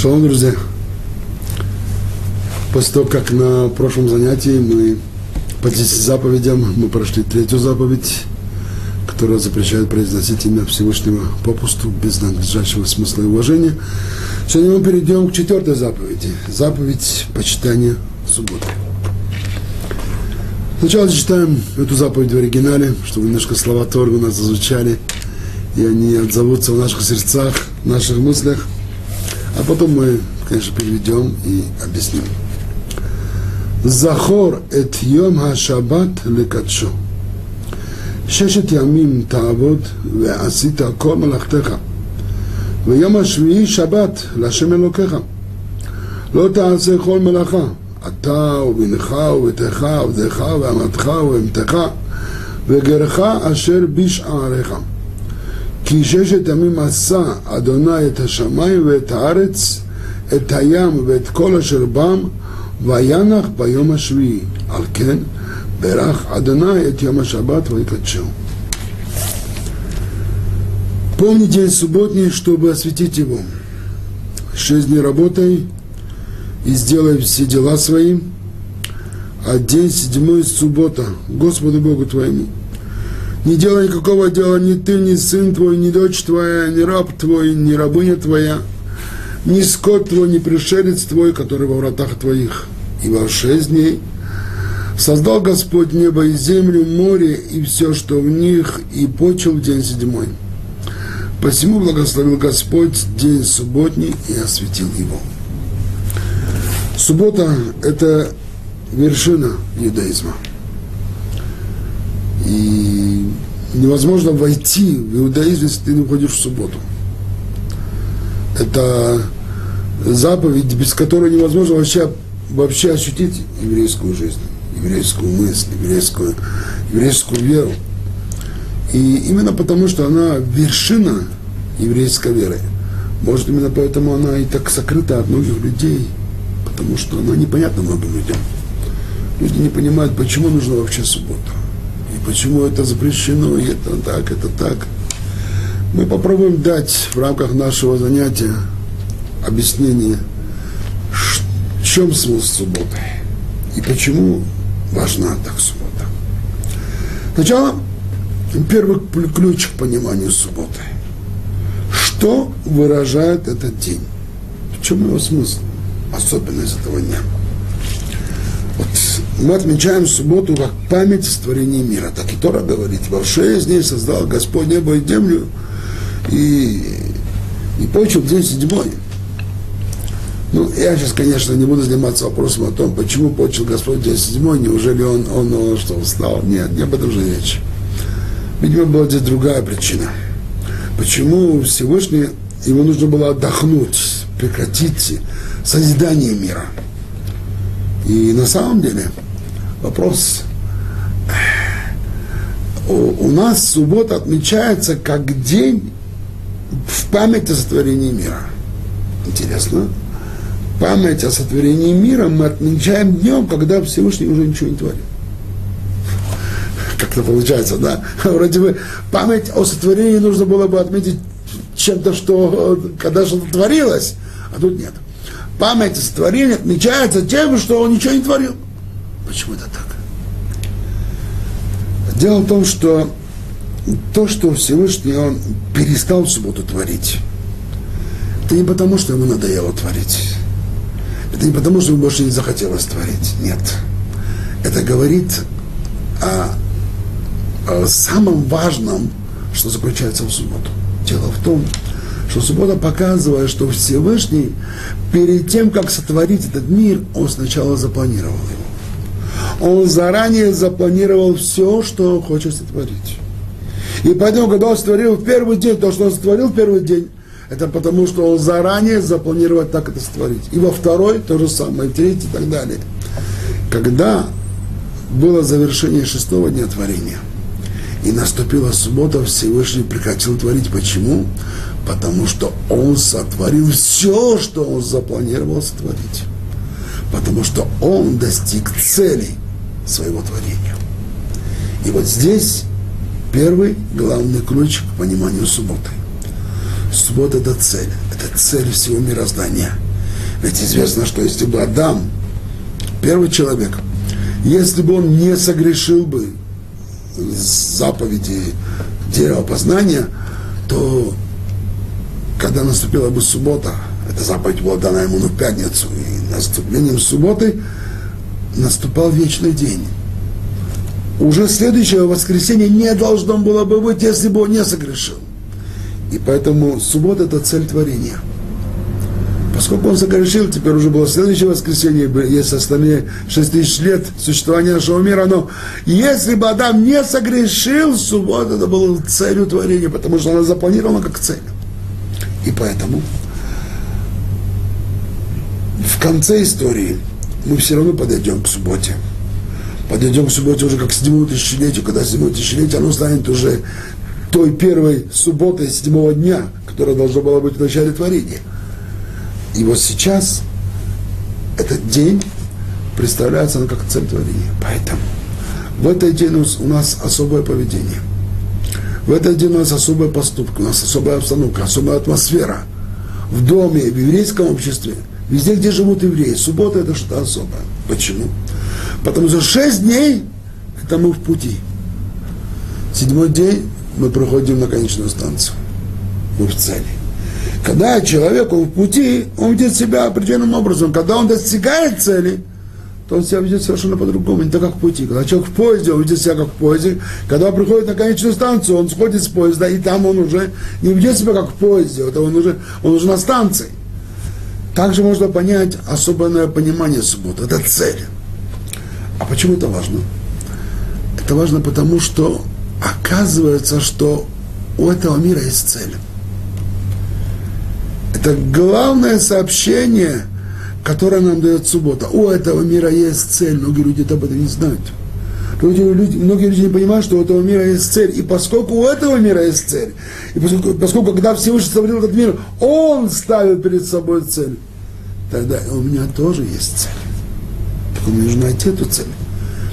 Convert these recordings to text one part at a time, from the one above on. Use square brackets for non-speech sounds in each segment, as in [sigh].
Шалом, друзья. После того, как на прошлом занятии мы по 10 заповедям, мы прошли третью заповедь, которая запрещает произносить имя Всевышнего попусту, без надлежащего смысла и уважения. Сегодня мы перейдем к четвертой заповеди. Заповедь почитания субботы. Сначала зачитаем эту заповедь в оригинале, чтобы немножко слова Торга у нас зазвучали, и они отзовутся в наших сердцах, в наших мыслях. А потом мы, конечно, переведем и объясним. זכור את יום השבת לקדשו. ששת ימים תעבוד ועשית כל מלאכתך. ויום השביעי שבת להשם אלוקיך. לא תעשה כל מלאכה, אתה ובנך וביתך ובדך ואמתך ובהמתך וגרך אשר בשעריך. כי ששת ימים עשה אדוני את השמיים ואת הארץ, את הים ואת כל אשר בם, וינח ביום השביעי. על כן, ברך אדוני את יום השבת ויקדשו. Помни день субботний, чтобы осветить его. Шесть дней работай и сделай все дела свои, а день седьмой суббота Господу Богу твоему. Не делай никакого дела ни ты, ни сын твой, ни дочь твоя, ни раб твой, ни рабыня твоя, ни скот твой, ни пришелец твой, который во вратах твоих. И во шесть дней создал Господь небо и землю, море и все, что в них, и почел в день седьмой. Посему благословил Господь день субботний и осветил его. Суббота – это вершина иудаизма. И невозможно войти в иудаизм, если ты не уходишь в субботу. Это заповедь, без которой невозможно вообще, вообще ощутить еврейскую жизнь, еврейскую мысль, еврейскую, еврейскую веру. И именно потому, что она вершина еврейской веры. Может, именно поэтому она и так сокрыта от многих людей, потому что она непонятна многим людям. Люди не понимают, почему нужна вообще суббота. И почему это запрещено, и это так, это так. Мы попробуем дать в рамках нашего занятия объяснение, в чем смысл субботы и почему важна так суббота. Сначала первый ключ к пониманию субботы. Что выражает этот день? В чем его смысл? Особенность этого дня. Мы отмечаем субботу как память сотворения мира. Так и Тора говорит, во шесть дней создал Господь небо и землю, и, и почел день седьмой. Ну, я сейчас, конечно, не буду заниматься вопросом о том, почему почел Господь день седьмой, неужели он, он, он что, встал? Нет, не об этом же речь. Видимо, была здесь другая причина. Почему Всевышний, ему нужно было отдохнуть, прекратить созидание мира. И на самом деле вопрос, у, нас суббота отмечается как день в память о сотворении мира. Интересно. Память о сотворении мира мы отмечаем днем, когда Всевышний уже ничего не творит как-то получается, да? [laughs] Вроде бы память о сотворении нужно было бы отметить чем-то, что когда что-то творилось, а тут нет. Память о сотворении отмечается тем, что он ничего не творил. Почему это так? Дело в том, что то, что Всевышний он перестал субботу творить, это не потому, что ему надоело творить. Это не потому, что ему больше не захотелось творить. Нет. Это говорит о Э, самым важным, что заключается в субботу. Дело в том, что суббота показывает, что Всевышний перед тем, как сотворить этот мир, он сначала запланировал его. Он заранее запланировал все, что он хочет сотворить. И поэтому, когда он сотворил в первый день, то, что он сотворил в первый день, это потому, что он заранее запланировал так это сотворить. И во второй то же самое, и в третий и так далее. Когда было завершение шестого дня творения – и наступила суббота, Всевышний прекратил творить. Почему? Потому что он сотворил все, что он запланировал сотворить. Потому что он достиг цели своего творения. И вот здесь первый главный ключ к пониманию субботы. Суббота – это цель. Это цель всего мироздания. Ведь известно, что если бы Адам, первый человек, если бы он не согрешил бы заповеди дерева познания, то когда наступила бы суббота, эта заповедь была дана ему на пятницу, и наступлением субботы наступал вечный день. Уже следующее воскресенье не должно было бы быть, если бы он не согрешил. И поэтому суббота – это цель творения. Поскольку он согрешил, теперь уже было следующее воскресенье, есть остальные 6 тысяч лет существования нашего мира, но если бы Адам не согрешил, суббота это была целью творения, потому что она запланирована как цель. И поэтому в конце истории мы все равно подойдем к субботе. Подойдем к субботе уже как к седьмому тысячелетию, когда седьмое тысячелетие, оно станет уже той первой субботой седьмого дня, которая должна была быть в начале творения. И вот сейчас этот день представляется как цель творения. Поэтому в этот день у нас особое поведение. В этот день у нас особая поступка, у нас особая обстановка, особая атмосфера. В доме, в еврейском обществе, везде, где живут евреи. Суббота – это что-то особое. Почему? Потому что шесть дней – это мы в пути. Седьмой день мы проходим на конечную станцию. Мы в цели. Когда человек в пути, он ведет себя определенным образом. Когда он достигает цели, то он себя ведет совершенно по-другому, не так, как в пути. Когда человек в поезде, он ведет себя как в поезде. Когда он приходит на конечную станцию, он сходит с поезда, и там он уже не ведет себя как в поезде, это он уже, он уже на станции. Также можно понять особенное понимание субботы. Это цель. А почему это важно? Это важно потому, что оказывается, что у этого мира есть цель. Это главное сообщение, которое нам дает суббота. У этого мира есть цель. Многие люди об этом не знают. Люди, люди, многие люди не понимают, что у этого мира есть цель. И поскольку у этого мира есть цель, и поскольку, поскольку когда Всевышний сотворил этот мир, Он ставил перед собой цель, тогда у меня тоже есть цель. Так мне нужно найти эту цель.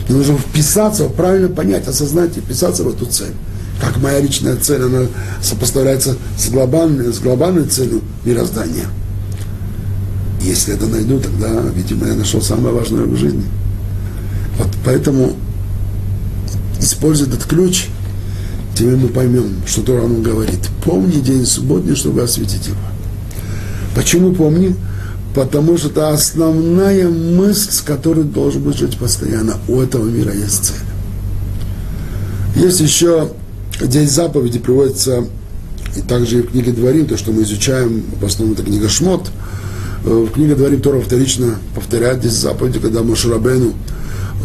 Мне нужно вписаться, правильно понять, осознать и вписаться в эту цель. Как моя личная цель, она сопоставляется с глобальной, с глобальной целью мироздания. Если это найду, тогда, видимо, я нашел самое важное в жизни. Вот поэтому, используя этот ключ, теперь мы поймем, что Тора нам говорит. Помни день субботний, чтобы осветить его. Почему помни? Потому что это основная мысль, с которой должен быть жить постоянно. У этого мира есть цель. Есть еще, здесь заповеди приводятся, и также и в книге Дворим, то, что мы изучаем, в основном это книга Шмот, э, в книге Дворим Тора вторично повторяет здесь заповеди, когда Машурабену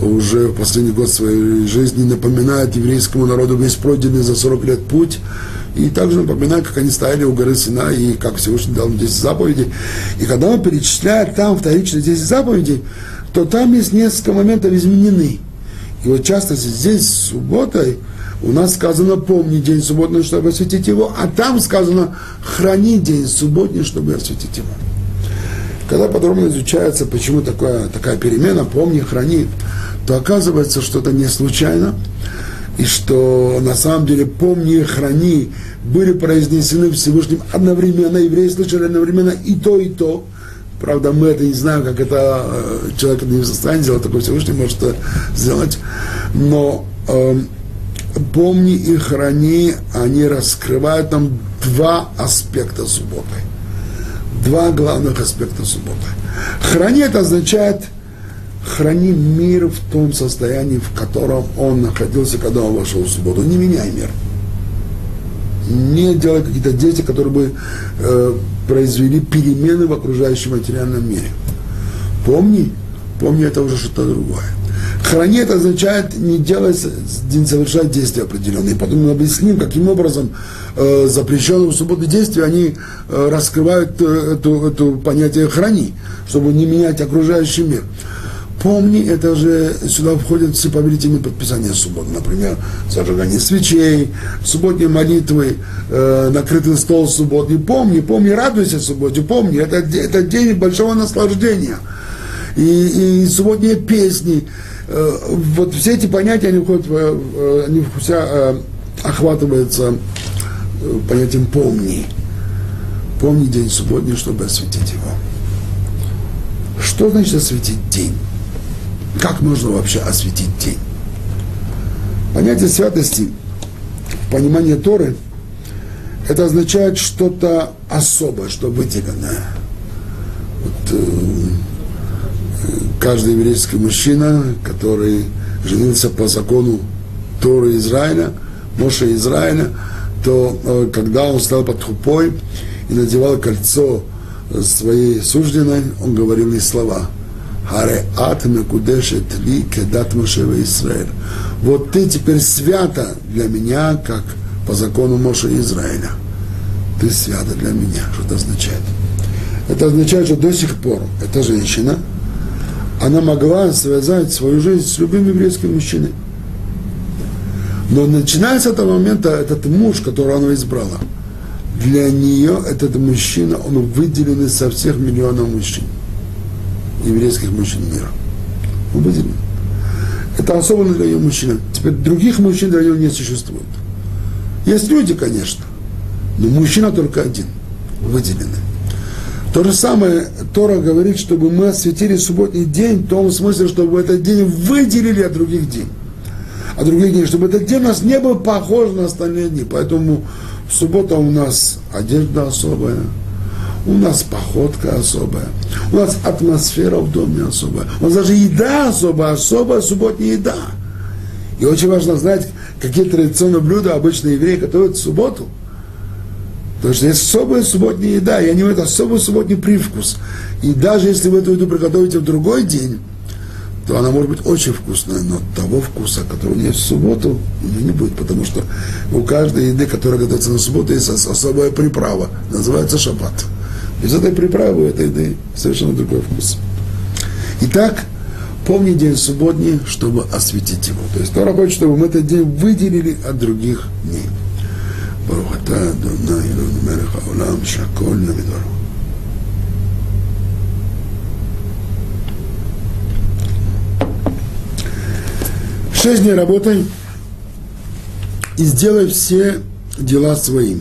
уже в последний год своей жизни напоминает еврейскому народу весь пройденный за 40 лет путь, и также напоминаю, как они стояли у горы Сина, и как Всевышний дал им 10 заповедей. И когда он перечисляет там вторично 10 заповедей, то там есть несколько моментов изменены. И вот часто здесь, субботой, у нас сказано «помни день субботний, чтобы осветить его», а там сказано «храни день субботний, чтобы осветить его». Когда подробно изучается, почему такая, такая перемена «помни, храни», то оказывается, что это не случайно, и что на самом деле «помни и храни» были произнесены Всевышним одновременно, евреи слышали одновременно и то, и то. Правда, мы это не знаем, как это э, человек не в состоянии сделать, такой Всевышний может это сделать. Но э, помни и храни, они раскрывают нам два аспекта субботы. Два главных аспекта субботы. Храни это означает – храни мир в том состоянии, в котором он находился, когда он вошел в субботу. Не меняй мир. Не делай какие-то действия, которые бы э, произвели перемены в окружающем материальном мире. Помни, помни, это уже что-то другое. Храни это означает не делать, не совершать действия определенные. Потом мы объясним, каким образом э, запрещенные в субботу действия, они э, раскрывают э, эту понятие храни, чтобы не менять окружающий мир. Помни, это же сюда входят все повелительные подписания субботы. Например, зажигание свечей, субботние молитвы, э, накрытый стол субботний. Помни, помни, радуйся субботе, помни, это, это день большого наслаждения. И, и субботние песни. Э, вот все эти понятия, они, входят, э, они вся э, охватываются э, понятием «помни». Помни день субботний, чтобы осветить его. Что значит осветить день? Как можно вообще осветить день? Понятие святости, понимание Торы, это означает что-то особое, что выделенное. Вот, э, каждый еврейский мужчина, который женился по закону Торы Израиля, Моше Израиля, то э, когда он стал под хупой и надевал кольцо своей сужденной, он говорил ей слова. Харе ат мекудешет ли кедат Мошева Израиль. Вот ты теперь свята для меня, как по закону Моше Израиля. Ты свята для меня. Что это означает? Это означает, что до сих пор эта женщина, она могла связать свою жизнь с любым еврейским мужчиной. Но начиная с этого момента, этот муж, которого она избрала, для нее этот мужчина, он выделен со всех миллионов мужчин, еврейских мужчин мира. Выделен. Это особенно для ее мужчины. Теперь других мужчин для нее не существует. Есть люди, конечно, но мужчина только один, выделенный. То же самое Тора говорит, чтобы мы осветили субботний день в том смысле, чтобы этот день выделили от других дней а других дней, чтобы этот день у нас не был похож на остальные дни. Поэтому в субботу у нас одежда особая, у нас походка особая, у нас атмосфера в доме особая, у нас даже еда особая, особая субботняя еда. И очень важно знать, какие традиционные блюда обычно евреи готовят в субботу. Потому что есть особая субботняя еда, и они имеют особый субботний привкус. И даже если вы эту еду приготовите в другой день, то она может быть очень вкусная, но того вкуса, который у нее в субботу, у нее не будет, потому что у каждой еды, которая готовится на субботу, есть особая приправа, называется шаббат. Без этой приправы этой еды совершенно другой вкус. Итак, помни день субботний, чтобы осветить его. То есть Тора хочет, чтобы мы этот день выделили от других дней. Шесть дней работай и сделай все дела своим,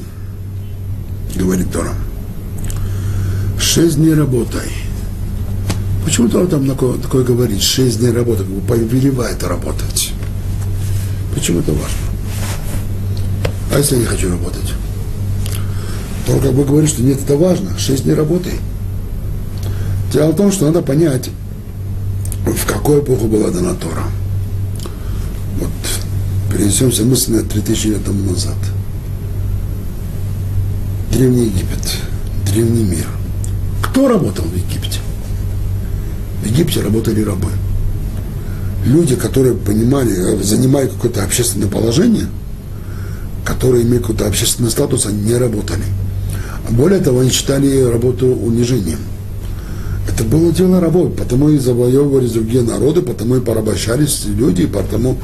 говорит Тора. Шесть дней работай. Почему Тора там такое, говорит? Шесть дней работай, как бы повелевает работать. Почему это важно? А если я не хочу работать? Тора как бы говорит, что нет, это важно. Шесть дней работай. Дело в том, что надо понять, в какую эпоху была дана Тора – вот перенесемся мысленно 3000 лет тому назад. Древний Египет, древний мир. Кто работал в Египте? В Египте работали рабы. Люди, которые понимали, занимали какое-то общественное положение, которые имели какой-то общественный статус, они не работали. Более того, они считали работу унижением. Это было дело рабов, потому и завоевывались другие народы, потому и порабощались люди, потому,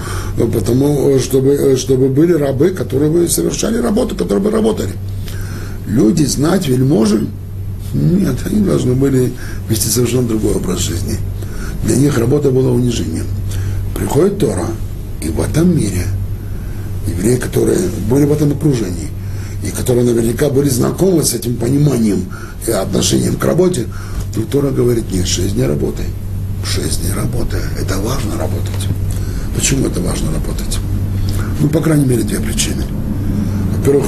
потому чтобы, чтобы были рабы, которые совершали работу, которые бы работали. Люди, знать, вельможи, нет, они должны были вести совершенно другой образ жизни. Для них работа была унижением. Приходит Тора, и в этом мире евреи, которые были в этом окружении, и которые наверняка были знакомы с этим пониманием и отношением к работе, и Тора говорит, нет, шесть дней работай. Шесть дней работай. Это важно работать. Почему это важно работать? Ну, по крайней мере, две причины. Во-первых,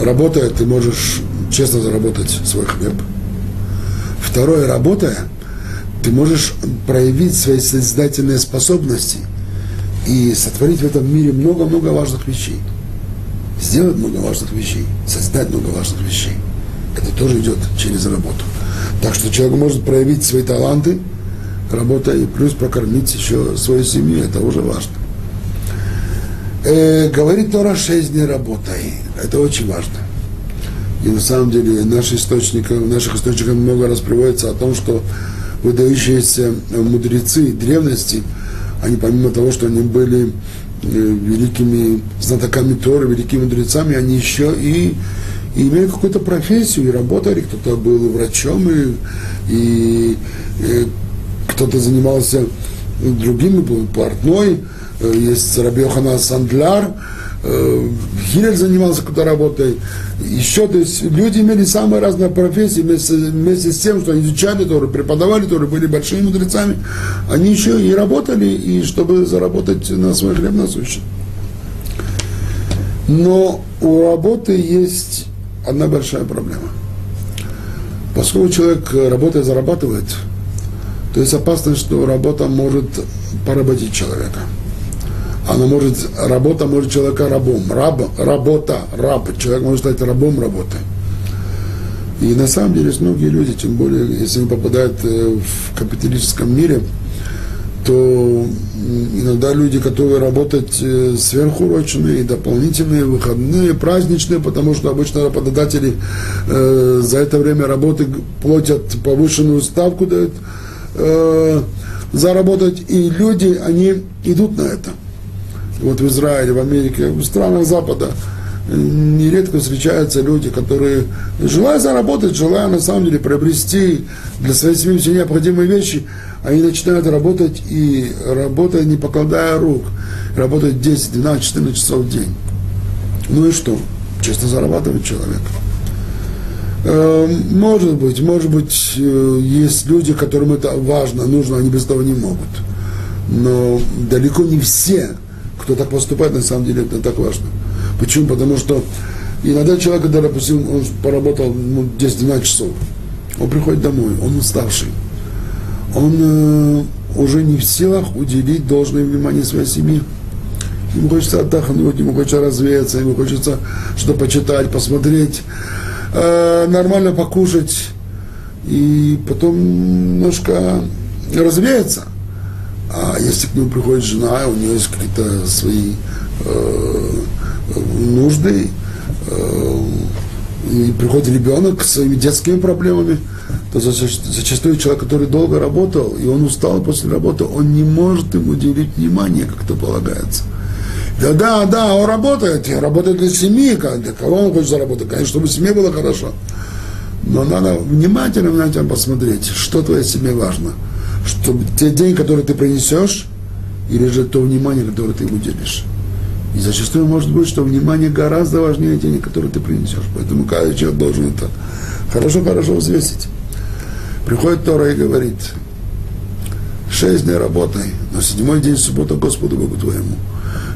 работая, ты можешь честно заработать свой хлеб. Второе, работая, ты можешь проявить свои создательные способности и сотворить в этом мире много-много важных вещей. Сделать много важных вещей, создать много важных вещей. Это тоже идет через работу. Так что человек может проявить свои таланты, работая, и плюс прокормить еще свою семью, это уже важно. Э, говорит Тора шесть дней работай. Это очень важно. И на самом деле наши источники, в наших источниках много раз приводится о том, что выдающиеся мудрецы древности, они помимо того, что они были э, великими знатоками Торы, великими мудрецами, они еще и и имели какую-то профессию, и работали, кто-то был врачом, и, и, и кто-то занимался другим, был портной, есть Рабиохана Сандляр, э, Хилель занимался какой-то работой, еще, то есть люди имели самые разные профессии, вместе, вместе с тем, что они изучали Тору, преподавали Тору, были большими мудрецами, они еще и работали, и чтобы заработать на свой хлеб насущный. Но у работы есть одна большая проблема. Поскольку человек работает, зарабатывает, то есть опасность, что работа может поработить человека. Она может, работа может человека рабом. Раб, работа, раб. Человек может стать рабом работы. И на самом деле многие люди, тем более, если они попадают э, в капиталистическом мире, то иногда люди готовы работать э, сверхурочные, дополнительные, выходные, праздничные, потому что обычно работодатели э, за это время работы платят повышенную ставку, дают э, заработать, и люди, они идут на это. Вот в Израиле, в Америке, в странах Запада э, нередко встречаются люди, которые, желая заработать, желая на самом деле приобрести для своей семьи все необходимые вещи, они начинают работать и работая не покладая рук, работают 10, 12, 14 часов в день. Ну и что? Честно зарабатывает человек. Э, может быть, может быть, э, есть люди, которым это важно, нужно, они без того не могут. Но далеко не все, кто так поступает, на самом деле это так важно. Почему? Потому что иногда человек, когда, допустим, он поработал ну, 10-12 часов, он приходит домой, он уставший он э, уже не в силах уделить должное внимание своей семье. Ему хочется отдохнуть, ему хочется развеяться, ему хочется что-то почитать, посмотреть, э, нормально покушать и потом немножко развеяться. А если к нему приходит жена, у нее есть какие-то свои э, нужды, э, и приходит ребенок с своими детскими проблемами, то зачастую человек, который долго работал, и он устал после работы, он не может ему уделить внимание, как это полагается. Да, да, да, он работает, работает для семьи, для кого он хочет заработать, конечно, чтобы семье было хорошо. Но надо внимательно на тебя посмотреть, что твоей семье важно. Чтобы те деньги, которые ты принесешь, или же то внимание, которое ты уделишь. И зачастую может быть, что внимание гораздо важнее денег, которые ты принесешь. Поэтому каждый человек должен это хорошо-хорошо взвесить. Приходит Тора и говорит, шесть дней работай, но седьмой день суббота Господу Богу твоему.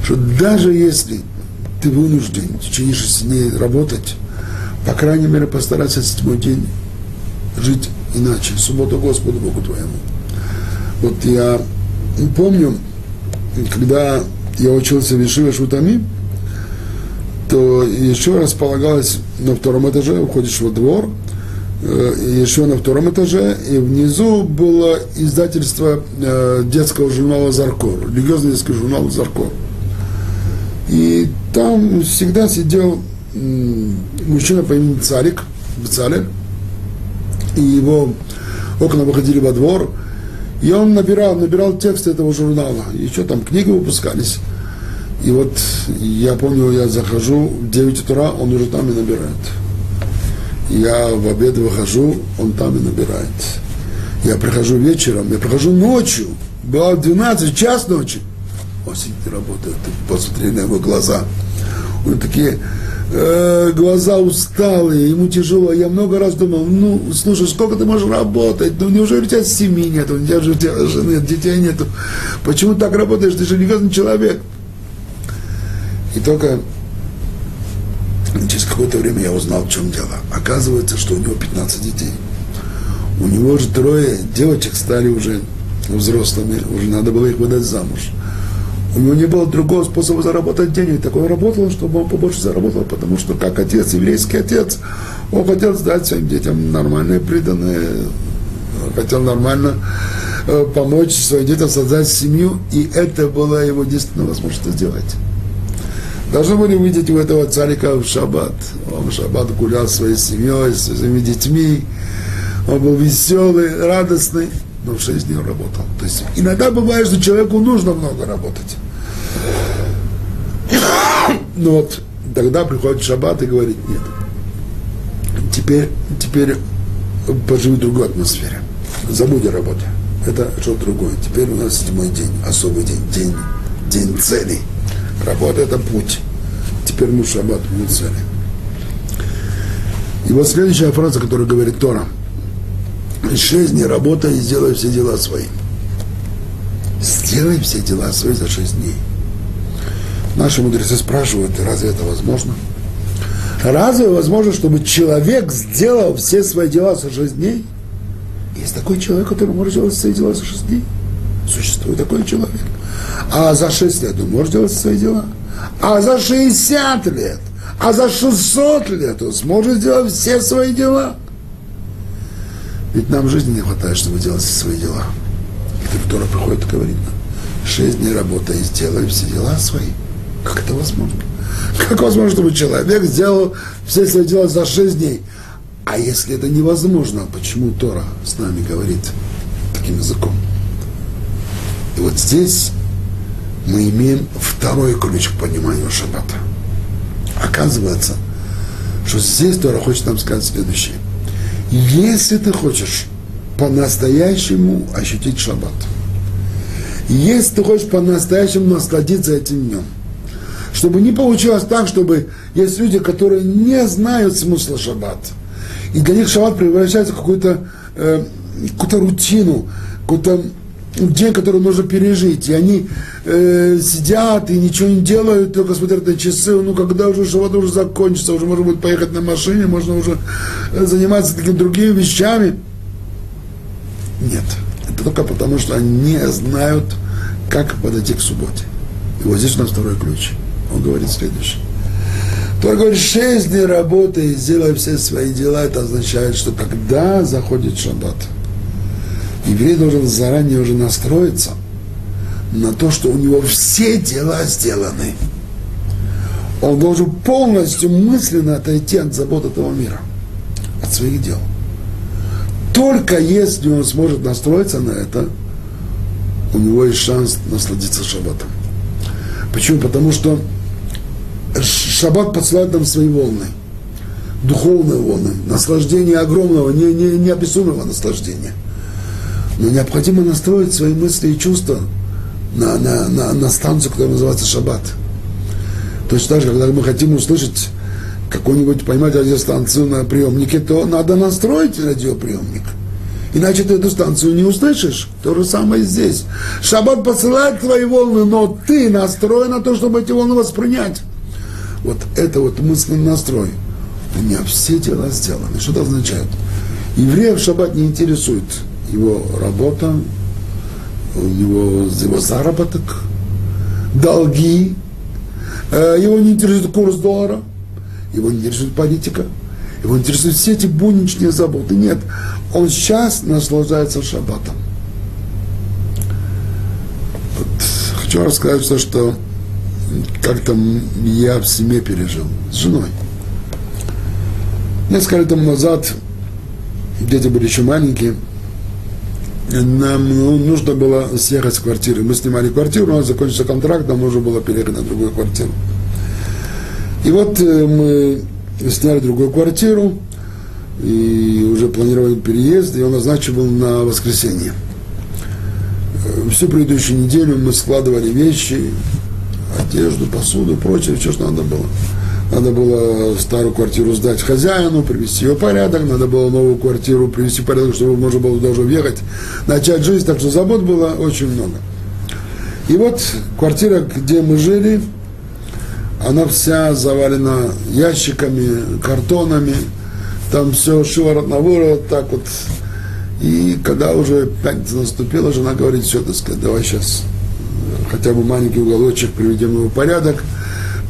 Что даже если ты вынужден в течение шести дней работать, по крайней мере, постарайся седьмой день жить иначе. Суббота Господу Богу твоему. Вот я помню, когда я учился в Ешиве Шутами, то еще располагалось на втором этаже, уходишь во двор – Э, еще на втором этаже, и внизу было издательство э, детского журнала «Заркор», религиозный детский журнал «Заркор». И там всегда сидел мужчина по имени Царик, Бецалель, и его окна выходили во двор, и он набирал, набирал текст этого журнала, еще там книги выпускались. И вот я помню, я захожу в 9 утра, он уже там и набирает я в обед выхожу, он там и набирает. Я прихожу вечером, я прихожу ночью, было 12, час ночи. Он сидит и работает, посмотри на его глаза. Него такие э, глаза усталые, ему тяжело. Я много раз думал, ну, слушай, сколько ты можешь работать? Ну, неужели у тебя семьи нет, у тебя же у тебя жены детей нету? Почему так работаешь? Ты же религиозный человек. И только Через какое-то время я узнал, в чем дело. Оказывается, что у него 15 детей. У него же трое девочек стали уже взрослыми, уже надо было их выдать замуж. У него не было другого способа заработать денег. Такой работал, чтобы он побольше заработал, потому что как отец, еврейский отец, он хотел сдать своим детям нормальные приданные, хотел нормально э, помочь своим детям создать семью, и это была его единственная возможность сделать. Должны были увидеть у этого царика в шаббат. Он в шаббат гулял своей семьей, со своими детьми. Он был веселый, радостный, но в шесть дней работал. То есть иногда бывает, что человеку нужно много работать. [coughs] Но вот тогда приходит шаббат и говорит, нет, теперь, теперь поживи в другой атмосфере. Забудь о работе. Это что-то другое. Теперь у нас седьмой день, особый день, день, день целей. Работа – это путь. теперь мы в шаббат мы цели. И вот следующая фраза, которую говорит Тора. Шесть дней работай и сделай все дела свои. Сделай все дела свои за шесть дней. Наши мудрецы спрашивают, разве это возможно? Разве возможно, чтобы человек сделал все свои дела за шесть дней? Есть такой человек, который может делать свои дела за шесть дней? Существует такой человек. А за шесть лет он может делать свои дела? А за 60 лет? А за 600 лет он сможет сделать все свои дела? Ведь нам жизни не хватает, чтобы делать все свои дела. И Тора приходит и говорит нам, шесть дней работай и сделай все дела свои. Как это возможно? Как возможно, чтобы человек сделал все свои дела за шесть дней? А если это невозможно, почему Тора с нами говорит таким языком? И вот здесь мы имеем второй ключ к пониманию шаббата. Оказывается, что здесь Тора хочет нам сказать следующее. Если ты хочешь по-настоящему ощутить шаббат, если ты хочешь по-настоящему насладиться этим днем, чтобы не получилось так, чтобы есть люди, которые не знают смысла шаббата, и для них шаббат превращается в какую-то э, какую рутину, какой-то день, который нужно пережить. И они э, сидят и ничего не делают, только смотрят на часы. Ну, когда уже шаббат уже закончится, уже можно будет поехать на машине, можно уже э, заниматься такими другими вещами. Нет. Это только потому, что они не знают, как подойти к субботе. И вот здесь у нас второй ключ. Он говорит следующее. Тор говорит, шесть дней работы и сделай все свои дела. Это означает, что когда заходит шаббат, еврей должен заранее уже настроиться на то, что у него все дела сделаны. Он должен полностью мысленно отойти от забот этого мира, от своих дел. Только если он сможет настроиться на это, у него есть шанс насладиться шаббатом. Почему? Потому что Шаббат посылает нам свои волны, духовные волны, наслаждение огромного, не, не, неописуемого наслаждения. Но необходимо настроить свои мысли и чувства на, на, на, на станцию, которая называется Шаббат. Точно так же, когда мы хотим услышать какую-нибудь, понимаете, радиостанцию на приемнике, то надо настроить радиоприемник. Иначе ты эту станцию не услышишь. То же самое здесь. Шаббат посылает твои волны, но ты настроен на то, чтобы эти волны воспринять. Вот это вот мысленный настрой. У меня все дела сделаны. Что это означает? Еврея в шаббат не интересует его работа, у него его заработок, долги, э, его не интересует курс доллара, его не интересует политика, его интересуют все эти будничные заботы. Нет, он сейчас наслаждается шаббатом. Вот, хочу рассказать, что как там я в семье пережил с женой. Несколько лет тому назад, дети были еще маленькие, нам ну, нужно было съехать с квартиры. Мы снимали квартиру, у нас закончился контракт, нам нужно было переехать на другую квартиру. И вот э, мы сняли другую квартиру, и уже планировали переезд, и он назначен был на воскресенье. Э, всю предыдущую неделю мы складывали вещи, одежду, посуду, прочее, все, что надо было. Надо было старую квартиру сдать хозяину, привести ее в порядок, надо было новую квартиру привести в порядок, чтобы можно было даже въехать, начать жизнь, так что забот было очень много. И вот квартира, где мы жили, она вся завалена ящиками, картонами, там все шиворот на выворот, так вот. И когда уже пятница наступила, жена говорит, все, так сказать, давай сейчас хотя бы маленький уголочек приведем его в порядок.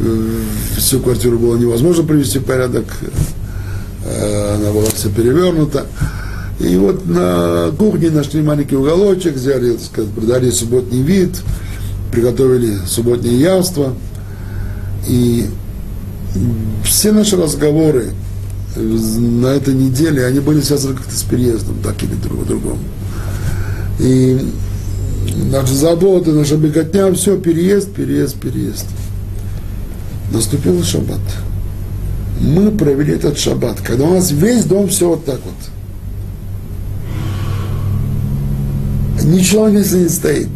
Э, всю квартиру было невозможно привести в порядок, э, она была вся перевернута. И вот на кухне нашли маленький уголочек, взяли, так сказать, продали субботний вид, приготовили субботнее явство. И все наши разговоры на этой неделе, они были связаны как-то с переездом, так или друг другому. И наши заботы, наша беготня, все, переезд, переезд, переезд. Наступил шаббат. Мы провели этот шаббат, когда у нас весь дом все вот так вот. Ничего здесь не стоит.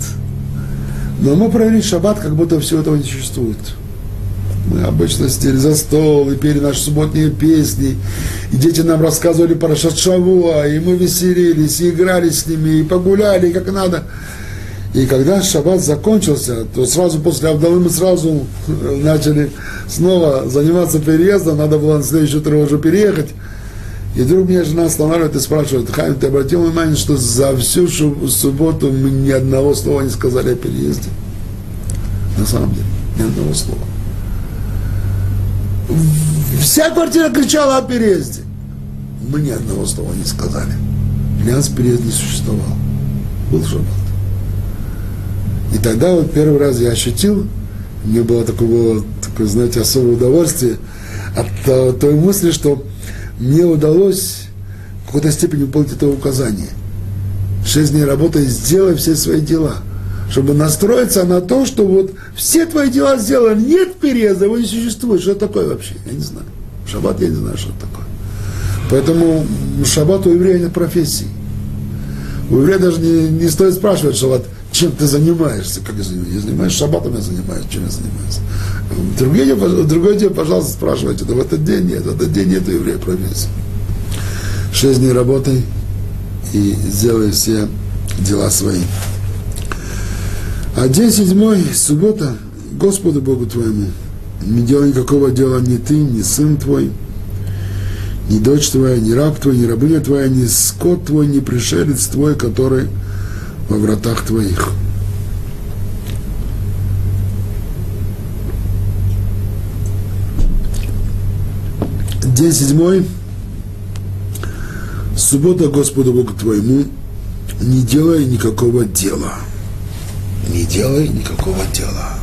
Но мы провели шаббат, как будто все этого не существует. Мы обычно сидели за стол и пели наши субботние песни, и дети нам рассказывали про Шавуа, и мы веселились, и играли с ними, и погуляли, как надо. И когда шаббат закончился, то сразу после Авдалы мы сразу начали снова заниматься переездом, надо было на следующее утро уже переехать. И вдруг меня жена останавливает и спрашивает, Хайм, ты обратил внимание, что за всю субботу мы ни одного слова не сказали о переезде? На самом деле, ни одного слова. Вся квартира кричала о переезде. Мы ни одного слова не сказали. Для нас переезд не существовал. Был шаббат. И тогда вот первый раз я ощутил, мне было такое, было такое знаете, особое удовольствие от той мысли, что мне удалось в какой-то степени выполнить это указание. Шесть дней работы, сделай все свои дела. Чтобы настроиться на то, что вот все твои дела сделаны, нет переезда, его не существует. Что такое вообще? Я не знаю. Шаббат я не знаю, что это такое. Поэтому шаббат у еврея нет профессии. У еврея даже не, не стоит спрашивать шаббат, чем ты занимаешься, как я занимаюсь. Я занимаюсь шаббатом, я занимаюсь, чем я занимаюсь. Другой день, другой день, пожалуйста, спрашивайте, да в этот день нет, в этот день нет еврея профессии. Шесть дней работай и сделай все дела свои. А день седьмой, суббота, Господу Богу твоему, не делай никакого дела ни ты, ни сын твой, ни дочь твоя, ни раб твой, ни рабыня твоя, ни скот твой, ни пришелец твой, который во вратах твоих. День седьмой. Суббота Господу Богу твоему. Не делай никакого дела. Не делай никакого дела.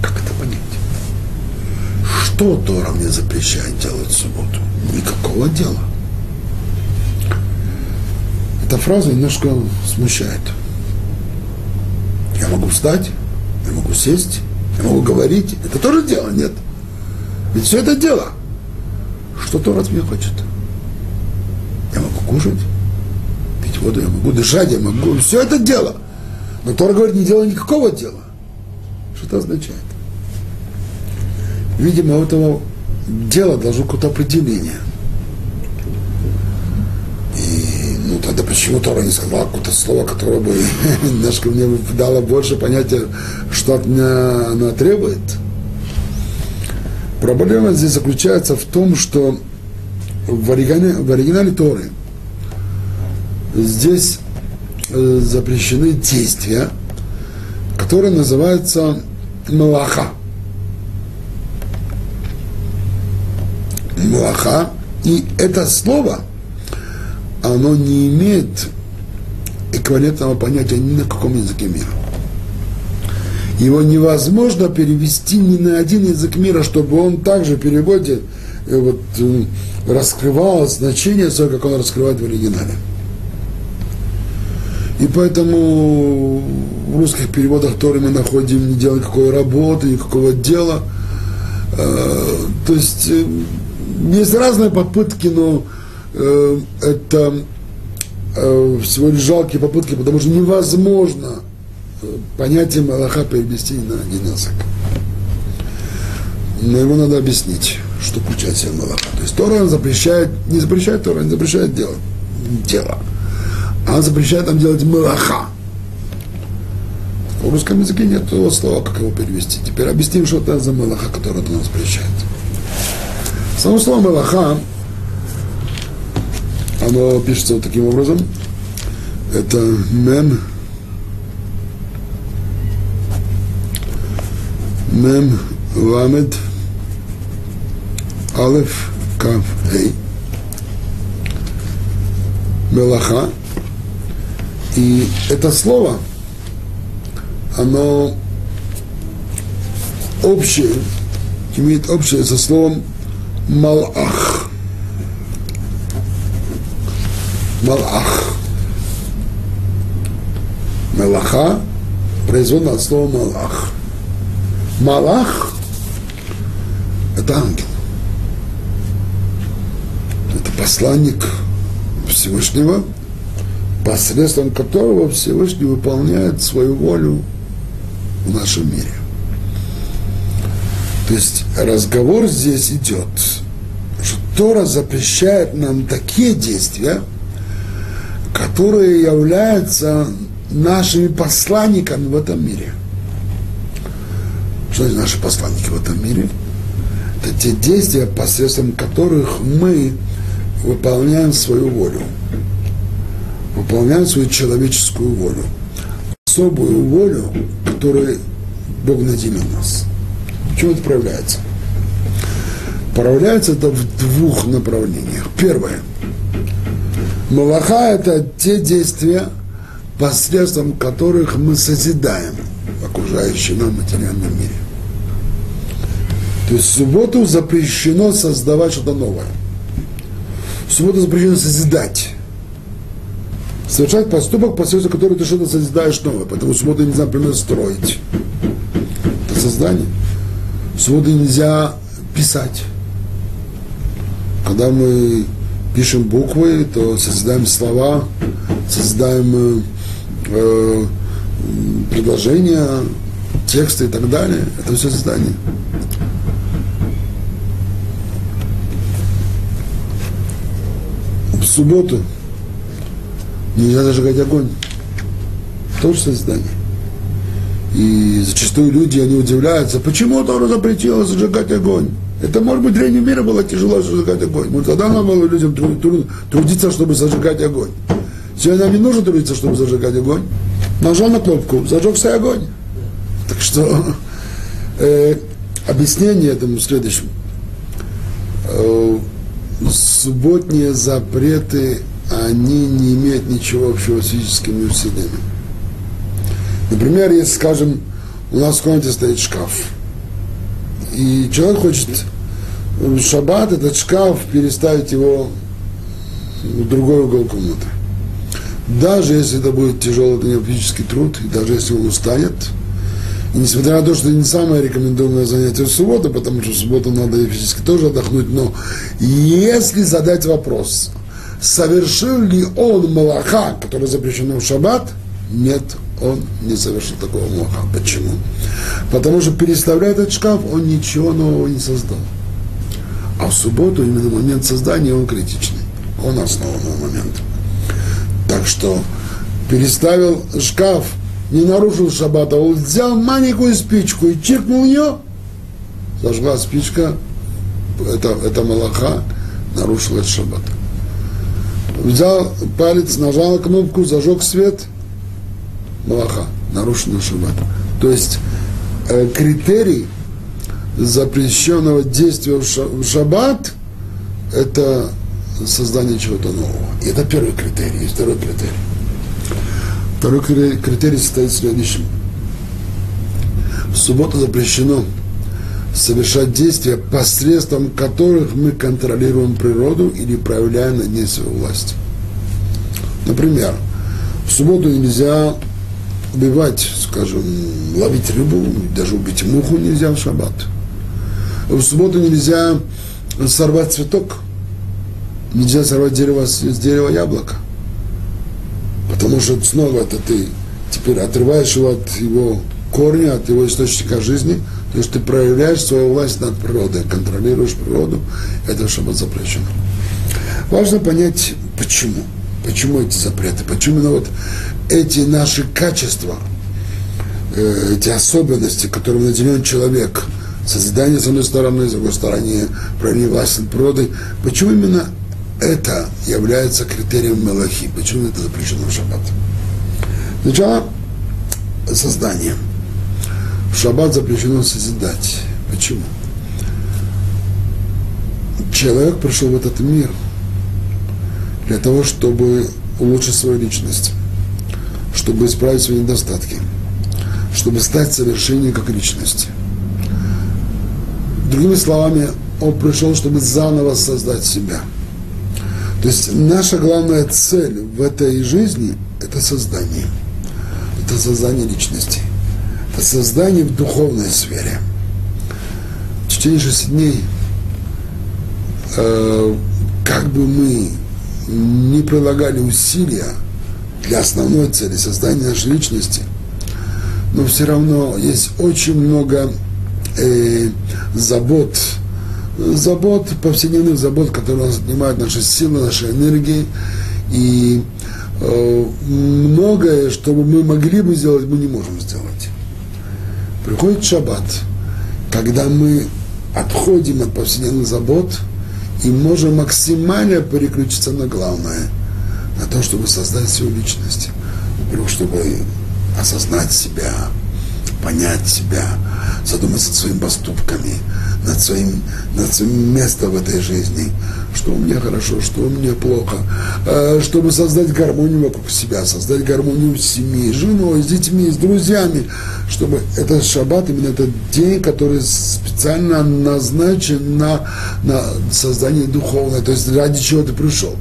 Как это понять? Что Тора мне запрещает делать в субботу? Никакого дела. Эта фраза немножко смущает. Я могу встать, я могу сесть, я могу говорить. Это тоже дело, нет? Ведь все это дело – что Тора от хочет? Я могу кушать, пить воду, я могу дышать, я могу... Все это дело. Но Тора говорит, не делай никакого дела. Что это означает? Видимо, у этого дела должно какое-то определение. И, ну, тогда почему Тора не сказала какое-то слово, которое бы [laughs] немножко мне дало больше понятия, что от меня она требует – Проблема здесь заключается в том, что в оригинале, в оригинале Торы здесь э, запрещены действия, которые называются малаха. Малаха. И это слово, оно не имеет эквивалентного понятия ни на каком языке мира его невозможно перевести ни на один язык мира, чтобы он также в переводе э, вот, э, раскрывал значение свое, как он раскрывает в оригинале. И поэтому в русских переводах Торы мы находим не делать никакой работы, никакого дела. Э, то есть есть разные попытки, но это всего лишь жалкие попытки, потому что невозможно понятие Малаха перевести на один язык. Но его надо объяснить, что включает себе Малаха. То есть Тора запрещает, не запрещает Тора, не запрещает делать дело. А он запрещает нам делать Малаха. В русском языке нет того слова, как его перевести. Теперь объясним, что это за Малаха, который это нам запрещает. Само слово Малаха, оно пишется вот таким образом. Это мем Мем Ламед Алеф Кав Эй Мелаха. И это слово, оно общее, имеет общее со словом Малах. Малах. Мелаха производно от слова Малах. Малах – это ангел. Это посланник Всевышнего, посредством которого Всевышний выполняет свою волю в нашем мире. То есть разговор здесь идет, что Тора запрещает нам такие действия, которые являются нашими посланниками в этом мире. Что значит наши посланники в этом мире? Это те действия, посредством которых мы выполняем свою волю, выполняем свою человеческую волю, особую волю, которой Бог наделил нас. В чем это проявляется? Проявляется это в двух направлениях. Первое. Малаха – это те действия, посредством которых мы созидаем окружающий нам материальном мире. То есть в субботу запрещено создавать что-то новое. В субботу запрещено созидать. Совершать поступок, посредством которого ты что-то созидаешь новое. Потому что в субботу нельзя, например, строить. Это создание. В субботу нельзя писать. Когда мы пишем буквы, то создаем слова, создаем э, предложения, тексты и так далее. Это все создание. В субботу нельзя зажигать огонь. Тоже создание. И зачастую люди, они удивляются, почему Тора запретила зажигать огонь. Это, может быть, древнем мире было тяжело зажигать огонь. Может, тогда нам было людям труд, труд, трудиться, чтобы зажигать огонь. Сегодня нам не нужно трудиться, чтобы зажигать огонь. Нажал на кнопку, зажегся огонь. Так что э, объяснение этому следующему. Э, субботние запреты, они не имеют ничего общего с физическими усилиями. Например, если, скажем, у нас в комнате стоит шкаф, и человек хочет в шаббат этот шкаф переставить его в другой угол комнаты. Даже если это будет тяжелый для него физический труд, и даже если он устанет, и несмотря на то, что это не самое рекомендуемое занятие в субботу, потому что в субботу надо физически тоже отдохнуть, но если задать вопрос, совершил ли он малаха, который запрещен в шаббат, нет, он не совершил такого малаха. Почему? Потому что переставляя этот шкаф, он ничего нового не создал. А в субботу именно момент создания он критичный. Он основной момент. Так что переставил шкаф, не нарушил шаббата, он взял маленькую спичку и чиркнул ее, зажгла спичка, это, это малаха, этот шаббат. Взял палец, нажал на кнопку, зажег свет, малаха, нарушенный шаббат. То есть э, критерий запрещенного действия в шаббат – это создание чего-то нового. И это первый критерий. И второй критерий. Второй критерий состоит в следующем. В субботу запрещено совершать действия, посредством которых мы контролируем природу или проявляем над ней свою власть. Например, в субботу нельзя убивать, скажем, ловить рыбу, даже убить муху нельзя в шаббат. В субботу нельзя сорвать цветок, нельзя сорвать дерево, с дерева яблоко. Потому что снова это ты теперь отрываешь его от его корня, от его источника жизни, то есть ты проявляешь свою власть над природой, контролируешь природу, это шаббат запрещено. Важно понять, почему. Почему эти запреты? Почему именно вот эти наши качества, э, эти особенности, которыми наделен человек, созидание с одной стороны, с другой стороны, проявление власти над почему именно это является критерием Мелахи? Почему это запрещено в шаббат? Сначала создание. В шаббат запрещено созидать. Почему? Человек пришел в этот мир для того, чтобы улучшить свою личность чтобы исправить свои недостатки, чтобы стать совершеннее как личности. Другими словами, он пришел, чтобы заново создать себя. То есть наша главная цель в этой жизни – это создание. Это создание личности. Это создание в духовной сфере. В течение шести дней, э, как бы мы не прилагали усилия – для основной цели создания нашей личности, но все равно есть очень много э, забот, забот, повседневных забот, которые нас отнимают наши силы, наши энергии. И э, многое, что мы могли бы сделать, мы не можем сделать. Приходит шаббат, когда мы отходим от повседневных забот и можем максимально переключиться на главное, на то, чтобы создать свою личность. Во-первых, чтобы осознать себя, понять себя, задуматься над своими поступками, над своим, над своим местом в этой жизни, что у меня хорошо, что у меня плохо, э, чтобы создать гармонию вокруг себя, создать гармонию с семьей, с женой, с детьми, с друзьями, чтобы этот шаббат, именно этот день, который специально назначен на, на создание духовное, то есть ради чего ты пришел.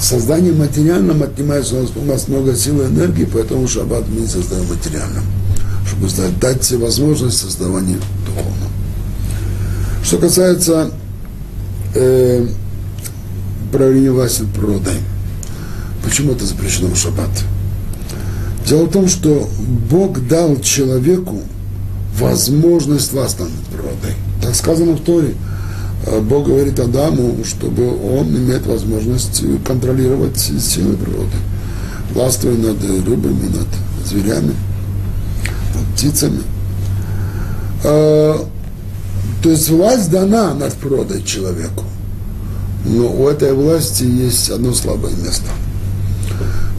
Создание материальным отнимается у нас, у нас много сил и энергии, поэтому шаббат мы не создаем материальным чтобы дать себе возможность создавания духовного. Что касается э, проявления власти над природой, почему это запрещено в шаббат? Дело в том, что Бог дал человеку возможность власти над природой. Так сказано в Торе. Э, Бог говорит Адаму, чтобы он имеет возможность контролировать силы природы, властвуя над рыбами, над зверями – птицами. То есть власть дана над природой человеку. Но у этой власти есть одно слабое место.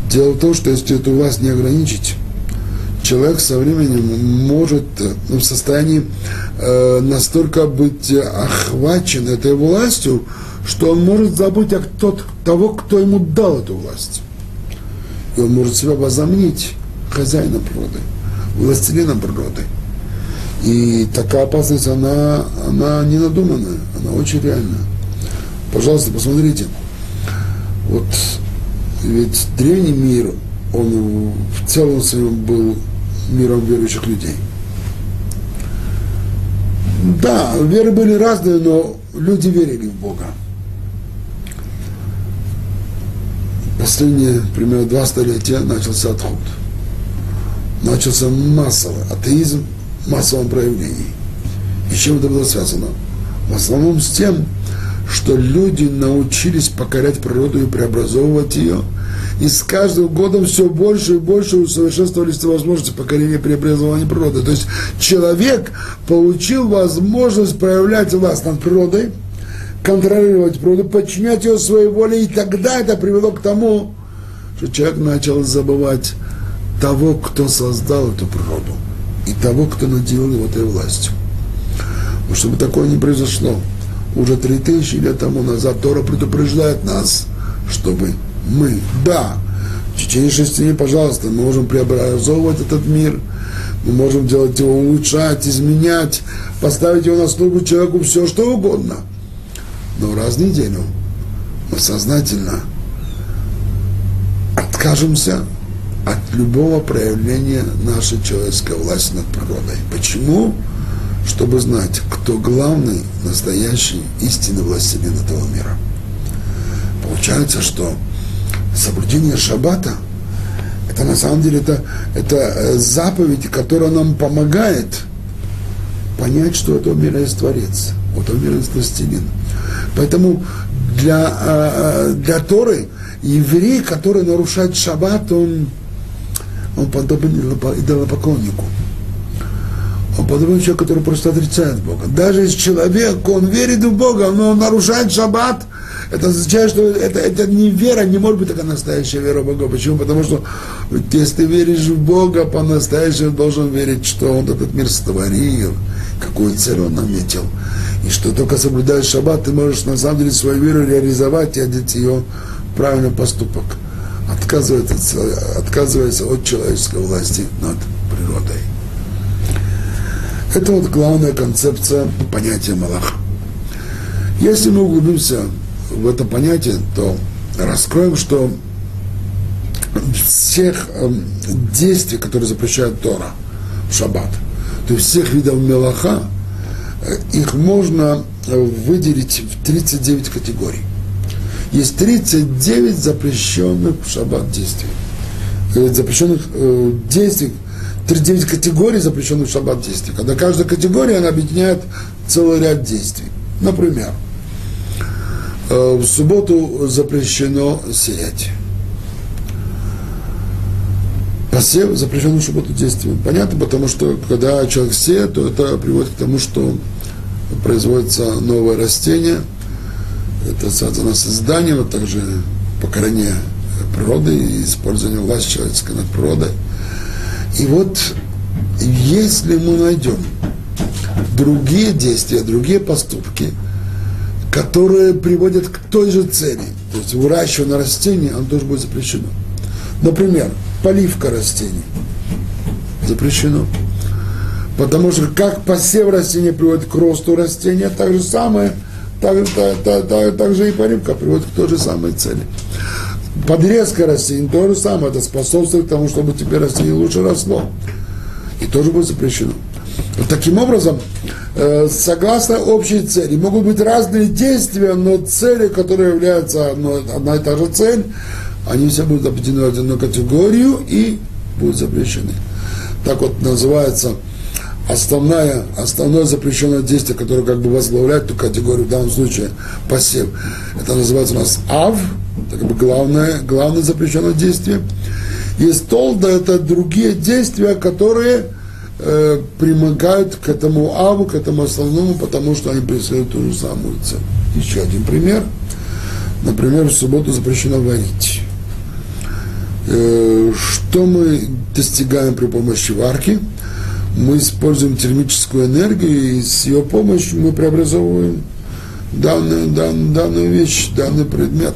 Дело в том, что если эту власть не ограничить, человек со временем может ну, в состоянии э, настолько быть охвачен этой властью, что он может забыть о тот, того, кто ему дал эту власть. И он может себя возомнить хозяином природы властелином природы. И такая опасность, она, она не надуманная, она очень реальная. Пожалуйста, посмотрите. Вот ведь древний мир, он в целом своем был миром верующих людей. Да, веры были разные, но люди верили в Бога. Последние примерно два столетия начался отход начался массовый атеизм массовом проявлении. И чем это было связано? В основном с тем, что люди научились покорять природу и преобразовывать ее, и с каждым годом все больше и больше усовершенствовались возможности покорения и преобразования природы. То есть человек получил возможность проявлять власть над природой, контролировать природу, подчинять ее своей воле, и тогда это привело к тому, что человек начал забывать того, кто создал эту природу, и того, кто наделил его этой властью. Но чтобы такое не произошло, уже три тысячи лет тому назад Тора предупреждает нас, чтобы мы, да, в течение шести дней, пожалуйста, мы можем преобразовывать этот мир, мы можем делать его улучшать, изменять, поставить его на службу человеку все, что угодно. Но раз в неделю мы сознательно откажемся от любого проявления нашей человеческой власти над природой. Почему? Чтобы знать, кто главный, настоящий, истинный властелин этого мира. Получается, что соблюдение шаббата это на самом деле это, это э, заповедь, которая нам помогает понять, что у этого мира есть Творец, у этого мира есть властелин. Поэтому для, э, э, для Торы еврей, который нарушает шаббат, он он подобен идолопоклоннику. Он подобен человеку, который просто отрицает Бога. Даже если человек, он верит в Бога, но он нарушает шаббат, это означает, что это, это не вера, не может быть такая настоящая вера в Бога. Почему? Потому что если ты веришь в Бога, по-настоящему должен верить, что Он этот мир сотворил, какую цель Он наметил. И что только соблюдая шаббат, ты можешь на самом деле свою веру реализовать и одеть ее в правильный поступок отказывается, отказывается от человеческой власти над природой. Это вот главная концепция понятия Малаха. Если мы углубимся в это понятие, то раскроем, что всех э, действий, которые запрещают Тора в шаббат, то есть всех видов мелаха, э, их можно выделить в 39 категорий есть 39 запрещенных в шаббат действий. Запрещенных э, действий, 39 категорий запрещенных в шаббат действий, когда каждая категория, она объединяет целый ряд действий. Например, э, в субботу запрещено сеять. Посев запрещен в субботу действием. Понятно, потому что когда человек сеет, то это приводит к тому, что производится новое растение. Это связано с созданием, а также покорение природы и использование власти человеческой над природой. И вот если мы найдем другие действия, другие поступки, которые приводят к той же цели, то есть выращивание растений, оно тоже будет запрещено. Например, поливка растений запрещено. Потому что как посев растения приводит к росту растения, так же самое, так, так, так, так, так же и поливка приводит к той же самой цели. Подрезка растений то же самое, это способствует тому, чтобы тебе растение лучше росло. И тоже будет запрещено. Вот таким образом, э, согласно общей цели, могут быть разные действия, но цели, которые являются одной, одна и та же цель, они все будут объединены в одну категорию и будут запрещены. Так вот называется основное, основное запрещенное действие, которое как бы возглавляет ту категорию, в данном случае посев. Это называется у нас ав, это как бы главное, главное запрещенное действие. Есть толда, это другие действия, которые э, примыкают к этому аву, к этому основному, потому что они преследуют ту же самую цель. Еще один пример. Например, в субботу запрещено варить. Э, что мы достигаем при помощи варки? Мы используем термическую энергию, и с ее помощью мы преобразовываем данную, данную, данную вещь, данный предмет.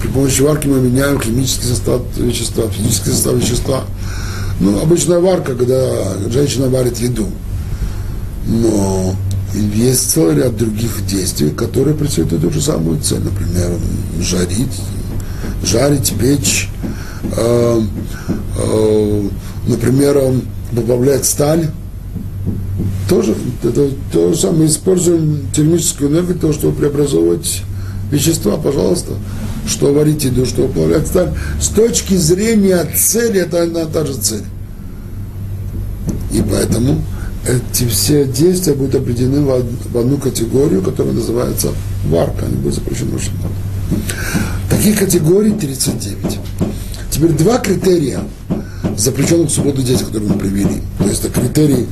При помощи варки мы меняем химический состав вещества, физический состав вещества. Ну, обычная варка, когда женщина варит еду. Но есть целый ряд других действий, которые преследуют ту же самую цель. Например, жарить, жарить, печь, э, э, например, добавлять сталь. Тоже, это то же самое, используем термическую энергию того, чтобы преобразовывать вещества, пожалуйста, что варить еду, что уплавлять сталь. С точки зрения цели, это одна та же цель. И поэтому эти все действия будут определены в одну категорию, которая называется варка, они будут запрещены в. Таких категорий 39. Теперь два критерия запрещенных в субботу действий, которые мы привели. То есть это критерии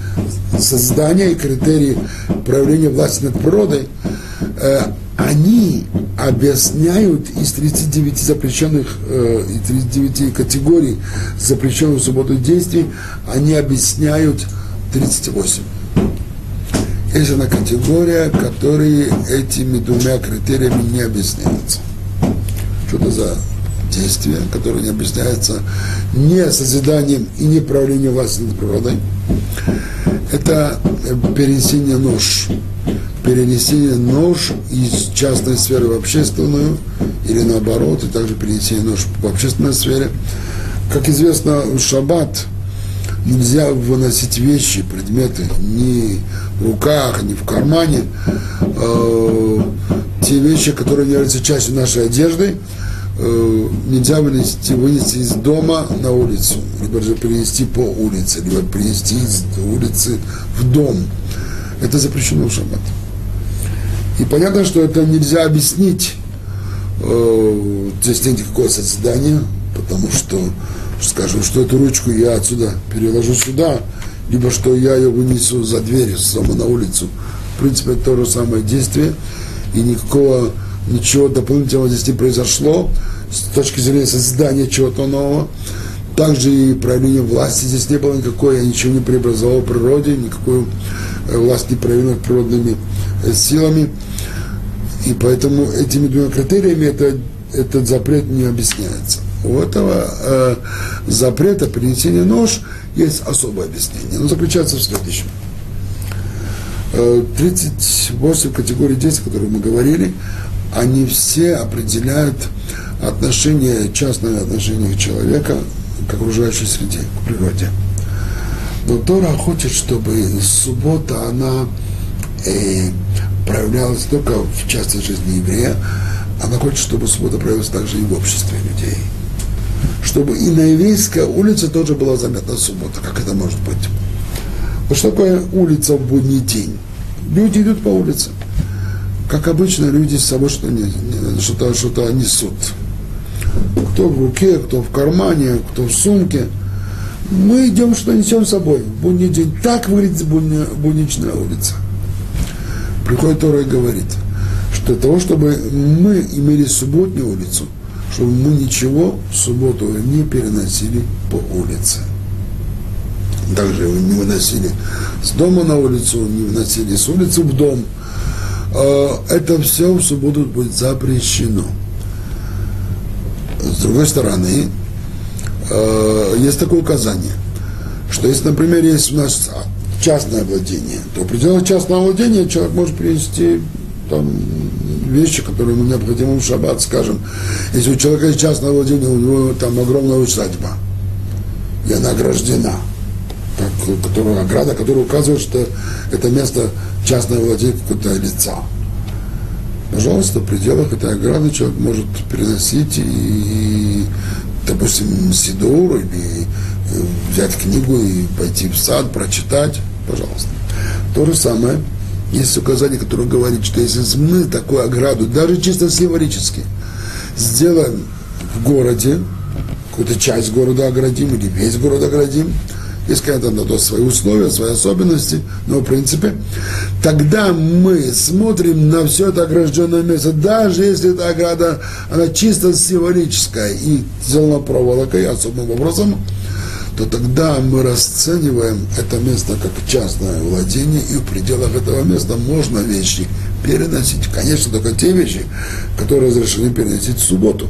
создания и критерии проявления власти над природой. Э, они объясняют из 39 запрещенных, э, из 39 категорий запрещенных в субботу действий, они объясняют 38. Есть одна категория, которые этими двумя критериями не объясняются. Что это за действие, которое не объясняется не созиданием и не правлением власти над природой? Это перенесение нож. Перенесение нож из частной сферы в общественную, или наоборот, и также перенесение нож в общественной сфере. Как известно, в шаббат – нельзя выносить вещи, предметы ни в руках, ни в кармане. Э, те вещи, которые являются частью нашей одежды, э, нельзя вынести, вынести из дома на улицу, либо же перенести по улице, либо принести из улицы в дом. Это запрещено в шаббат. И понятно, что это нельзя объяснить, э, здесь нет никакого созидания, потому что скажем, что эту ручку я отсюда переложу сюда, либо что я ее вынесу за дверь, сама на улицу. В принципе, это то же самое действие, и никакого, ничего дополнительного здесь не произошло с точки зрения создания чего-то нового. Также и проявление власти здесь не было никакой, я ничего не преобразовал в природе, никакую э, власть не проявил над природными э, силами. И поэтому этими двумя критериями это, этот запрет не объясняется. У этого э, запрета принесения нож есть особое объяснение. Оно заключается в следующем. Э, 38 категорий действий, о которых мы говорили, они все определяют отношение, частное отношение человека к окружающей среде, к природе. Но Тора хочет, чтобы суббота, она э, проявлялась только в частной жизни еврея, она хочет, чтобы суббота проявилась также и в обществе людей. чтобы и на еврейской улице тоже была заметна суббота. Как это может быть? Вот что такое улица в будний день? Люди идут по улице. Как обычно, люди с собой что-то, что-то, что-то несут. Кто в руке, кто в кармане, кто в сумке. Мы идем, что несем с собой. В будний день. Так выглядит будничная улица. Приходит Тора и говорит, что для того, чтобы мы имели субботнюю улицу, чтобы мы ничего в субботу не переносили по улице. Также не выносили с дома на улицу, не выносили с улицы в дом. А, это все в субботу будет запрещено. С другой стороны, а, есть такое указание, что если, например, есть у нас частное владение, то в пределах частного владения человек может принести там, вещи, которые ему необходимы в шаббат, скажем, если у человека есть частное владение, у него там огромная усадьба, и она ограждена, как, которая, ограда, которая указывает, что это место частное владение какого-то лица. Пожалуйста, в пределах этой ограды человек может переносить и, допустим, сидур или э, взять книгу и пойти в сад, прочитать, пожалуйста. То же самое – есть указание, которое говорит, что если мы такую ограду, даже чисто символически, сделаем в городе, какую-то часть города оградим или весь город оградим, есть, конечно, на то свои условия, свои особенности, но в принципе, тогда мы смотрим на все это огражденное место, даже если эта ограда, она чисто символическая и сделана проволокой особым образом, то тогда мы расцениваем это место как частное владение, и в пределах этого места можно вещи переносить. Конечно, только те вещи, которые разрешены переносить в субботу.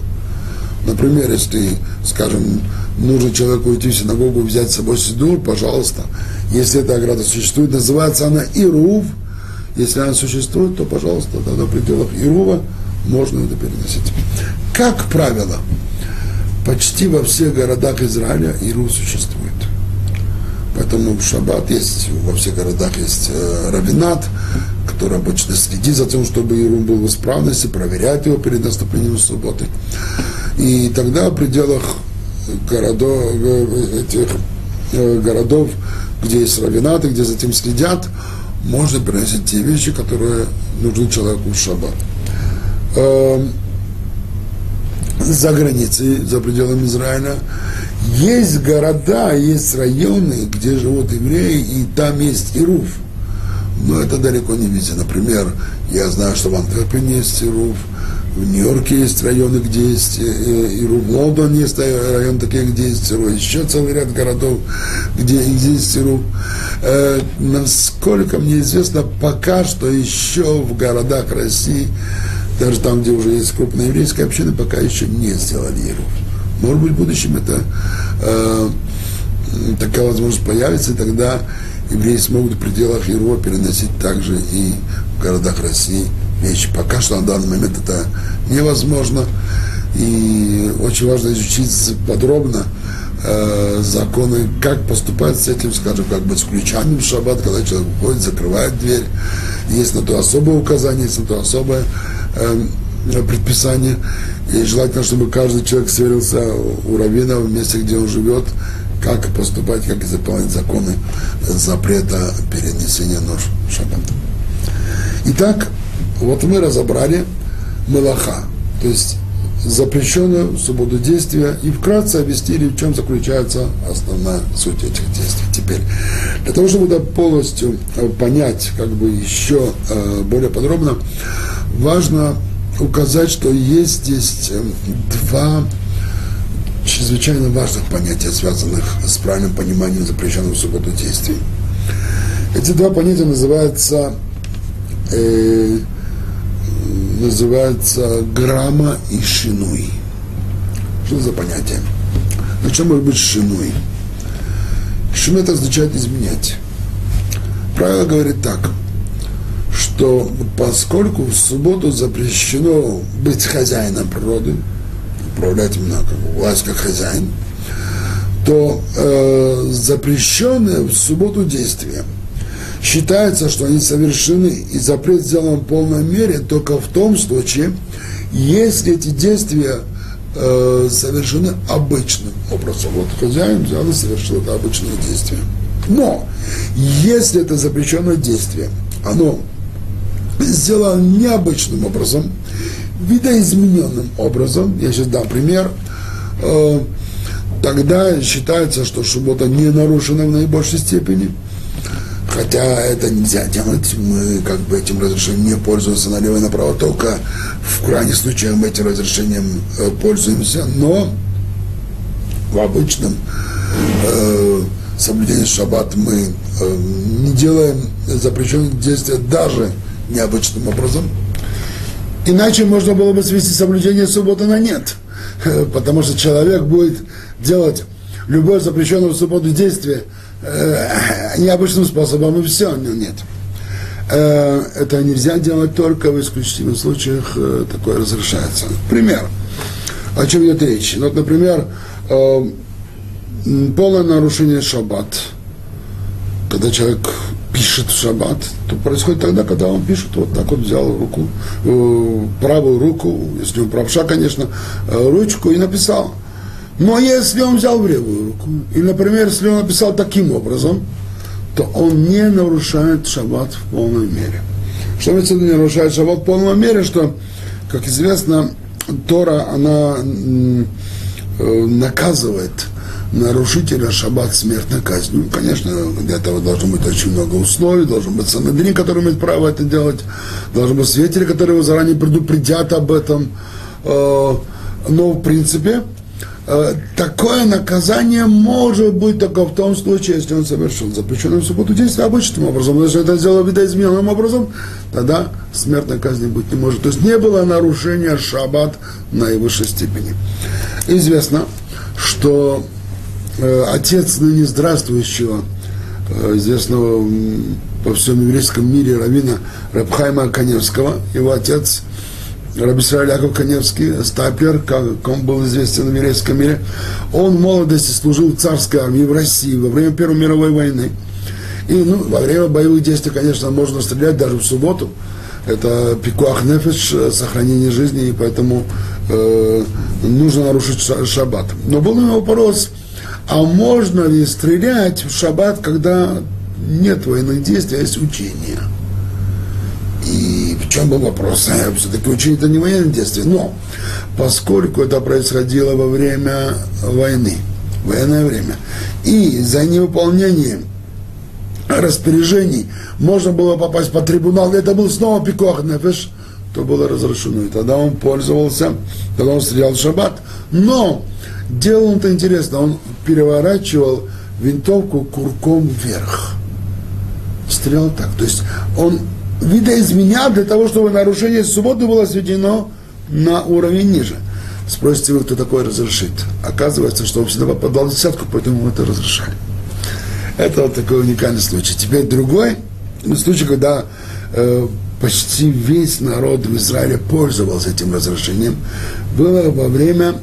Например, если, скажем, нужно человеку уйти в синагогу взять с собой сидур, пожалуйста. Если эта ограда существует, называется она Ирув. Если она существует, то, пожалуйста, тогда в пределах Ирува можно это переносить. Как правило, почти во всех городах Израиля Иру существует. Поэтому в Шаббат есть, во всех городах есть э, равинат, который обычно следит за тем, чтобы Иру был в исправности, проверяет его перед наступлением субботы. И тогда в пределах городов, этих э, городов, где есть равинаты, где за этим следят, можно приносить те вещи, которые нужны человеку в шаббат. Эм, за границей, за пределами Израиля. Есть города, есть районы, где живут евреи, и там есть Ируф. Но это далеко не везде. Например, я знаю, что в Антверпене есть Ируф, в Нью-Йорке есть районы, где есть Ируф, в Лондоне есть район такие, где есть Ируф, еще целый ряд городов, где, где есть Ируф. Э, насколько мне известно, пока что еще в городах России даже там, где уже есть крупная еврейская община, пока еще не сделали Еруф. Может быть, в будущем это э, такая возможность появится, и тогда евреи смогут в пределах Еруфа переносить также и в городах России вещи. Пока что на данный момент это невозможно, и очень важно изучить подробно э, законы, как поступать с этим, скажем, как быть с ключами в шаббат, когда человек уходит, закрывает дверь. Есть на то особое указание, есть на то особое э, предписание. И желательно, чтобы каждый человек сверился у раввина в месте, где он живет, как поступать, как заполнять законы запрета перенесения нож шаббат. Итак, вот мы разобрали Мелаха, то есть запрещенное в субботу действия, и вкратце объяснили, в чем заключается основная суть этих действий. Теперь, для того, чтобы полностью э, понять, как бы еще э, более подробно, важно указать, что есть здесь э, два чрезвычайно важных понятия, связанных с правильным пониманием запрещенных в субботу действий. Эти два понятия называются э, называется грамма и шинуй. Что за понятие? На чем может быть шинуй? Шинуй это означает изменять. Правило говорит так, что поскольку в субботу запрещено быть хозяином природы, управлять как власть как хозяин, то э, запрещенные в субботу действия – считается, что они совершены, и запрет сделан в полной мере только в том случае, если эти действия э, совершены обычным образом. Вот хозяин взял и совершил это обычное действие. Но если это запрещенное действие, оно сделано необычным образом, видоизмененным образом, я сейчас дам пример, э, тогда считается, что суббота не нарушена в наибольшей степени. Хотя это нельзя делать, мы как бы этим разрешением не пользуемся. Налево и направо, только в крайних случаях мы этим разрешением э, пользуемся, но в обычном э, соблюдении шаббат мы э, не делаем запрещенные действия даже необычным образом. Иначе можно было бы свести соблюдение субботы на нет, потому что человек будет делать любое запрещенное в субботу действие э, необычным способом, и все, нет. Э, это нельзя делать только в исключительных случаях, э, такое разрешается. Пример. О чем идет речь? Вот, например, э, полное нарушение шаббат. Когда человек пишет в шаббат, то происходит тогда, когда он пишет, вот так вот взял руку, правую руку, если он правша, конечно, ручку и написал. Но если он взял в левую руку, или, например, если он написал таким образом, то он не нарушает шаббат в полной мере. Что имеется в виду не нарушает шаббат в полной мере, что, как известно, Тора, она э, наказывает нарушителя шаббат смертной казнью. Конечно, для этого должно быть очень много условий, должен быть санадрин, который имеет право это делать, должны быть свидетели, которые его заранее предупредят об этом. Э, но, в принципе, такое наказание может быть только в том случае, если он совершил запрещенную в субботу действие обычным образом. Но если это сделал видоизмененным образом, тогда смертной казни быть не может. То есть не было нарушения шаббат наивысшей степени. Известно, что Э, отец ныне здравствующего, э, известного по всем еврейском мире равина Рабхайма Каневского, его отец Рабисраиль Яков Каневский, стапер, как он был известен в еврейском мире, он в молодости служил в царской армии в России во время Первой мировой войны. И ну, во время боевых действий, конечно, можно стрелять даже в субботу. Это пикуах нефиш, сохранение жизни, и поэтому э, нужно нарушить шаббат. Но был у него вопрос, а можно ли стрелять в шаббат, когда нет военных действий, а есть учения? Чем был вопрос? Все-таки учение это не военные действия. Но поскольку это происходило во время войны, военное время, и за невыполнение распоряжений можно было попасть под трибунал, это был снова пикуах нефеш, то было разрешено. И тогда он пользовался, тогда он стрелял в шаббат. Но Делал он это интересно, он переворачивал винтовку курком вверх. Стрелял так. То есть он видоизменял для того, чтобы нарушение субботы было сведено на уровень ниже. Спросите вы, кто такое разрешит. Оказывается, что он всегда попадал в десятку, поэтому мы это разрешали. Это вот такой уникальный случай. Теперь другой случай, когда э, почти весь народ в Израиле пользовался этим разрешением, было во время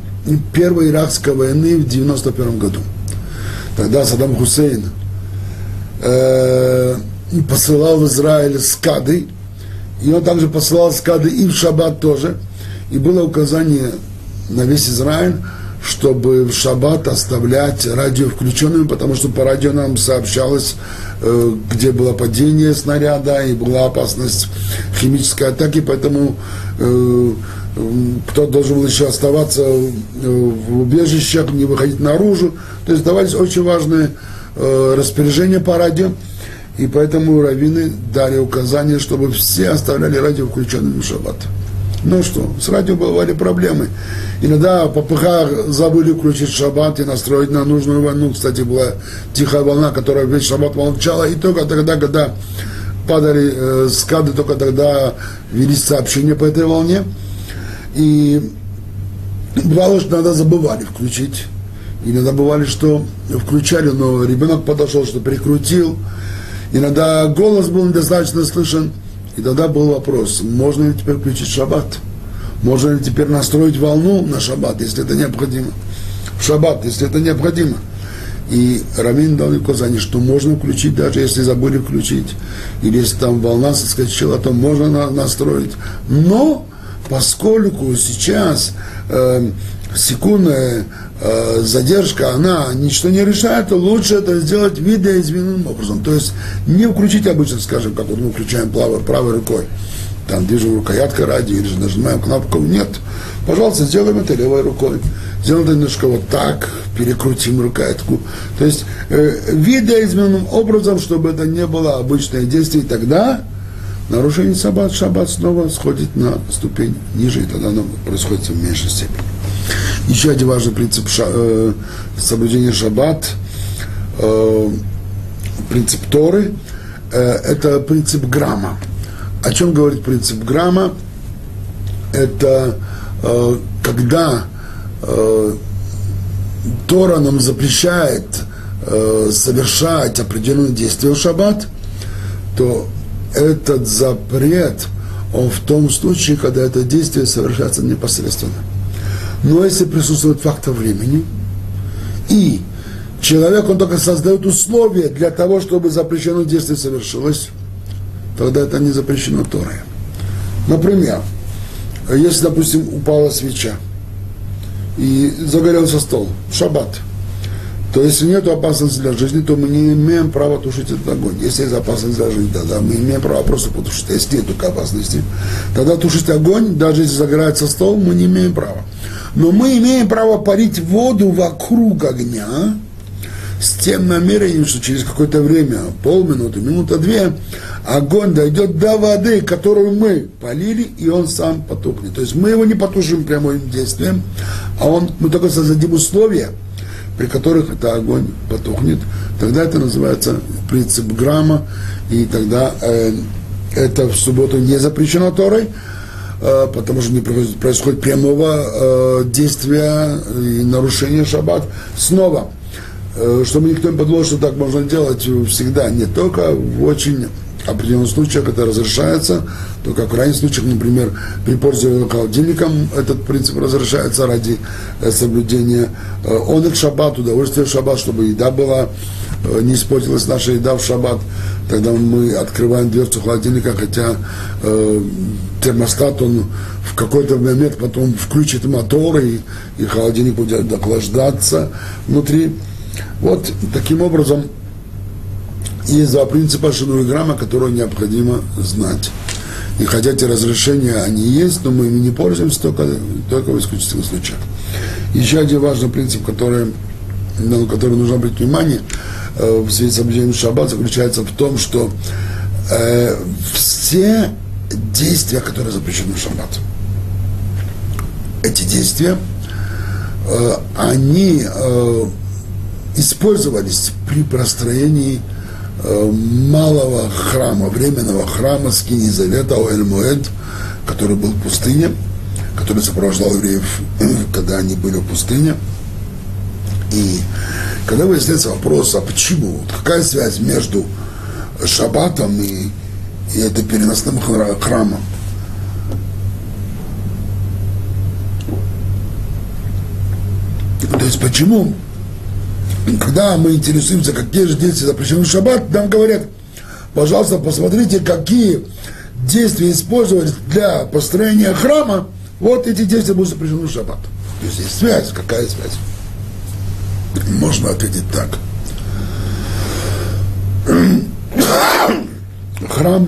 Первой иракской войны в 91 году. Тогда Саддам Хусейн э, посылал в Израиль скады, и он также посылал скады и в шаббат тоже. И было указание на весь Израиль, чтобы в шаббат оставлять радио включенным, потому что по радио нам сообщалось, э, где было падение снаряда и была опасность химической атаки, поэтому э, кто должен был еще оставаться э, в убежищах, не выходить наружу. То есть давались очень важные э, распоряжения по радио, и поэтому раввины дали указание, чтобы все оставляли радио включенным в шаббат. Ну что, с радио бывали проблемы. Иногда по ПХ забыли включить шаббат и настроить на нужную волну. Кстати, была тихая волна, которая весь шаббат молчала. И только тогда, когда падали э, скады, только тогда велись сообщения по этой волне. И бывало, что иногда забывали включить. Иногда бывали, что включали, но ребенок подошел, что прикрутил. Иногда голос был недостаточно слышен. И тогда был вопрос, можно ли теперь включить шаббат? Можно ли теперь настроить волну на шаббат, если это необходимо? В шаббат, если это необходимо. И Рамин дал указание, что можно включить, даже если забыли включить. Или если там волна соскочила, то можно на, настроить. Но поскольку сейчас э, секундная э, задержка, она ничто не решает, лучше это сделать видоизмененным образом. То есть не включить обычно, скажем, как вот мы включаем правой, правой рукой, там движем рукояткой ради, или же нажимаем кнопку. Нет. Пожалуйста, сделаем это левой рукой. Сделаем это немножко вот так, перекрутим рукоятку. То есть э, видоизмененным образом, чтобы это не было обычное действие, и тогда нарушение шаббат, шаббат снова сходит на ступень ниже, и тогда оно происходит в меньшей степени. Еще один важный принцип ша, э, соблюдения шаббат, э, принцип Торы, э, это принцип грамма. О чем говорит принцип грамма? Это э, когда э, Тора нам запрещает э, совершать определенные действия в шаббат, то этот запрет, он в том случае, когда это действие совершается непосредственно. Но если присутствует фактор времени, и человек, он только создает условия для того, чтобы запрещенное действие совершилось, тогда это не запрещено Торой. Например, если, допустим, упала свеча и загорелся стол, шаббат, то если нет опасности для жизни, то мы не имеем права тушить этот огонь. Если есть опасность для жизни, тогда мы имеем право просто потушить. Если нет только опасности, тогда тушить огонь, даже если загорается стол, мы не имеем права. Но мы имеем право парить воду вокруг огня, с тем намерением, что через какое-то время, полминуты, минута две, огонь дойдет до воды, которую мы полили, и он сам потухнет. То есть мы его не потушим прямым действием, а он, мы только создадим условия, при которых это огонь потухнет. Тогда это называется принцип грамма, и тогда э, это в субботу не запрещено Торой, потому что не происходит прямого э, действия и нарушения шаббат. Снова, Э, чтобы никто не подумал, что так можно делать всегда. Не только в очень определенных случаях это разрешается, только в крайних случаях, например, при пользовании холодильником этот принцип разрешается ради э, соблюдения э, он и шаббат, удовольствия в шаббат, чтобы еда была, не испортилась наша еда в шаббат, тогда мы открываем дверцу холодильника, хотя э, термостат, он в какой-то момент потом включит мотор, и, и холодильник будет охлаждаться внутри. Вот таким образом есть два принципа шинуиграмма, которые необходимо знать. И хотя эти разрешения, они есть, но мы ими не пользуемся только, только в исключительных случаях. Еще один важный принцип, который, на который нужно обратить внимание э, в связи с соблюдением шаббат, заключается в том, что э, все действия, которые запрещены в шаббат, эти действия, э, они э, использовались при простроении э, малого храма, временного храма Скини Завета Оэль-Муэд, который был в пустыне, который сопровождал евреев, [clears throat] когда они были в пустыне. И когда выясняется вопрос, а почему, вот какая связь между шаббатом и, и это переносным храмом, то есть почему? Когда мы интересуемся, какие же действия запрещены в шаббат, нам говорят, пожалуйста, посмотрите, какие действия использовались для построения храма, вот эти действия будут запрещены в шаббат. То есть есть связь, какая связь? Можно ответить так. Храм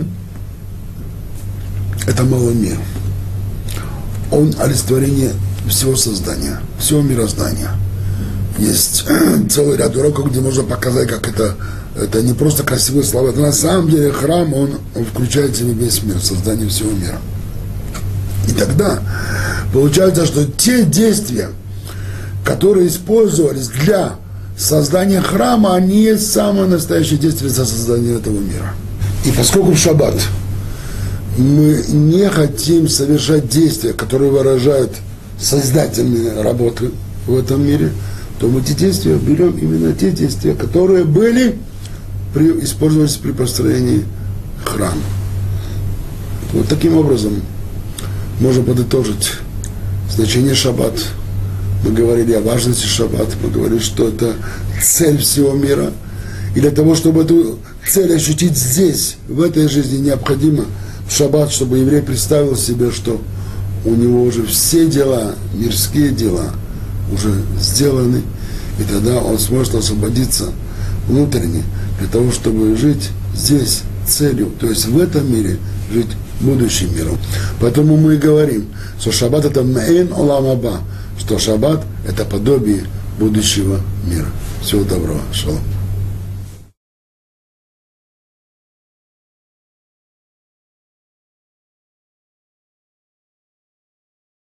– это малый мир. Он олицетворение всего создания, всего мироздания – есть [clears throat] целый ряд уроков, где можно показать, как это, это не просто красивые слова, это на самом деле храм, он, он включает в себя весь мир, создание всего мира. И тогда получается, что те действия, которые использовались для создания храма, они есть самое настоящее действие за создание этого мира. И поскольку в шаббат мы не хотим совершать действия, которые выражают создательные работы в этом мире – то мы эти действия берем именно те действия, которые были, при, использовались при построении храма. Вот таким образом можно подытожить значение шаббат. Мы говорили о важности шаббат, мы говорили, что это цель всего мира. И для того, чтобы эту цель ощутить здесь, в этой жизни, необходимо в шаббат, чтобы еврей представил себе, что у него уже все дела, мирские дела – уже сделаны, и тогда он сможет освободиться внутренне для того, чтобы жить здесь целью, то есть в этом мире жить будущим миром. Поэтому мы и говорим, что шаббат это мейн оламаба, что шаббат это подобие будущего мира. Всего доброго. Шалом.